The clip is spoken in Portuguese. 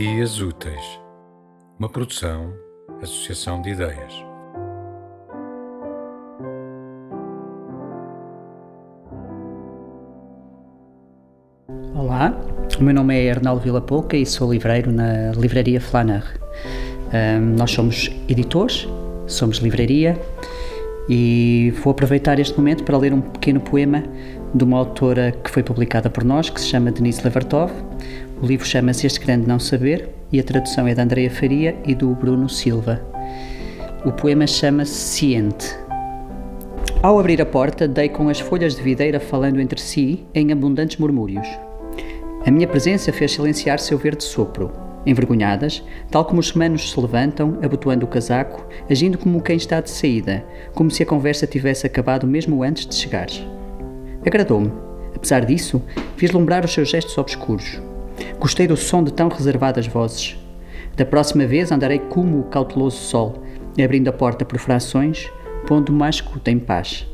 Dias Úteis, uma produção, associação de ideias. Olá, o meu nome é Arnaldo Vila Pouca e sou livreiro na Livraria Flaner. Um, nós somos editores, somos livraria e vou aproveitar este momento para ler um pequeno poema de uma autora que foi publicada por nós, que se chama Denise Levertov. O livro chama-se Este Grande Não Saber e a tradução é da Andreia Faria e do Bruno Silva. O poema chama-se Ciente. Ao abrir a porta, dei com as folhas de videira falando entre si em abundantes murmúrios. A minha presença fez silenciar seu verde sopro. Envergonhadas, tal como os semanos se levantam, abotoando o casaco, agindo como quem está de saída, como se a conversa tivesse acabado mesmo antes de chegares. Agradou-me. Apesar disso, vislumbrar os seus gestos obscuros. Gostei do som de tão reservadas vozes. Da próxima vez andarei como o cauteloso sol, abrindo a porta por frações, pondo mais escuta em paz.